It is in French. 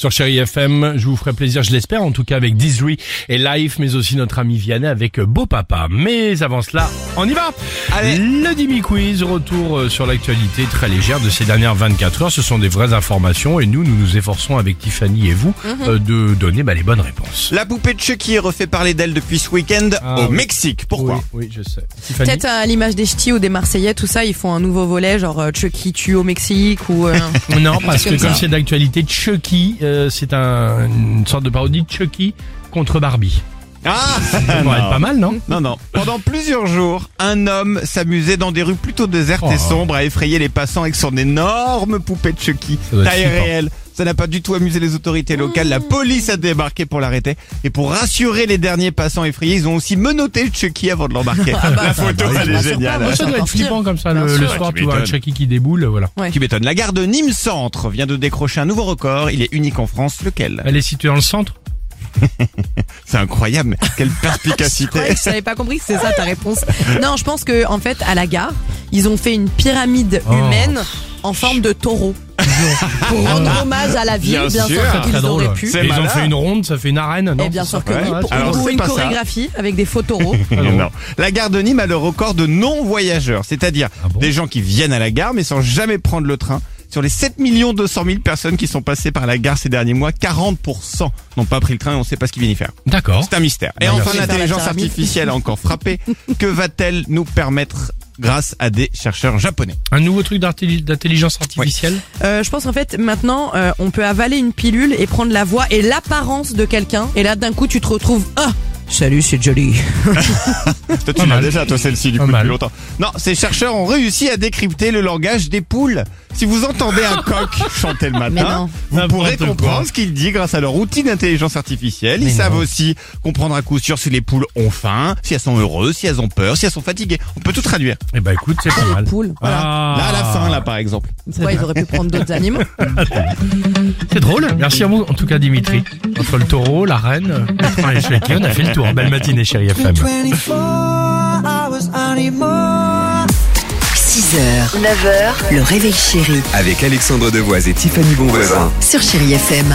sur Chéri FM. Je vous ferai plaisir, je l'espère, en tout cas avec Dizry et Life, mais aussi notre ami Vianney avec Beau Papa. Mais avant cela, on y va Allez. Le Dimi Quiz, retour euh, sur l'actualité très légère de ces dernières 24 heures. Ce sont des vraies informations et nous, nous nous efforçons avec Tiffany et vous euh, de donner bah, les bonnes réponses. La poupée de Chucky refait parler d'elle depuis ce week-end Ah au oui. Mexique. Pourquoi Oui, oui, je sais. Tiffany Peut-être à l'image des ch'tis ou des Marseillais, tout ça, ils font un nouveau volet, genre euh, Chucky tue au Mexique ou. euh, Non, parce que comme c'est d'actualité, Chucky, euh, c'est un, une sorte de parodie de Chucky contre Barbie. Ah Ça pourrait être pas mal, non Non, non. Pendant plusieurs jours, un homme s'amusait dans des rues plutôt désertes Oh. et sombres à effrayer les passants avec son énorme poupée de Chucky. Ça doit être Taille flippant. réelle. Ça n'a pas du tout amusé les autorités locales. La police a débarqué pour l'arrêter. Et pour rassurer les derniers passants effrayés, ils ont aussi menotté le Chucky avant de l'embarquer. La photo, bah, elle bah, est géniale. pas, Ça doit être flippant comme ça le, soir, tu vois un m'étonnes. Chucky qui déboule, voilà. Ouais. Tu m'étonnes. La gare de Nîmes Centre vient de décrocher un nouveau record. Il est unique en France. Lequel? Elle est située dans le centre C'est incroyable. mais Quelle perspicacité. je savais pas compris que c'est ça ta réponse. Non, je pense que en fait, à la gare, ils ont fait une pyramide Oh. humaine en forme de taureau. pour rendre hommage à la ville, Bien bien, sûr. sûr, C'est qu'ils Très drôle. auraient pu. Et ils ont fait une ronde, ça fait une arène, non Et bien C'est sûr que oui, pour, Alors, une ça. chorégraphie avec des faux taureaux. drôle. Non. La gare de Nîmes a le record de non-voyageurs, c'est-à-dire Ah bon des gens qui viennent à la gare mais sans jamais prendre le train. Sur les 7 200 000 personnes qui sont passées par la gare ces derniers mois, 40% n'ont pas pris le train et on ne sait pas ce qui vient y faire. D'accord. C'est un mystère. Et enfin, l'intelligence artificielle a encore frappé. que va-t-elle nous permettre grâce à des chercheurs japonais? Un nouveau truc d'intelligence artificielle? Euh, je pense en fait maintenant euh, on peut avaler une pilule et prendre la voix et l'apparence de quelqu'un et là d'un coup tu te retrouves ah salut c'est Jolie. Toi, tu l'as déjà, toi, celle-ci, du Pas coup, mal. depuis longtemps. Non, ces chercheurs ont réussi à décrypter le langage des poules. Si vous entendez un coq chanter le matin, vous pourrez comprendre quoi. ce qu'il dit grâce à leur outil d'intelligence artificielle. Ils Mais savent non. aussi comprendre à coup sûr si les poules ont faim, si elles sont heureuses, si elles ont peur, si elles sont fatiguées. On peut tout traduire. Eh ben écoute, c'est pas mal. Poule. Voilà. Ah. Là, à la fin, là, par exemple. Ouais, ils auraient pu prendre d'autres animaux. C'est drôle. Merci à vous, en tout cas, Dimitri. Entre le taureau, la reine, et le on a fait le tour. Belle matinée, chérie FM. 6h, 9h, le réveil chéri Avec Alexandre Devoise et Tiffany Bonvoisin. sur Chérie FM.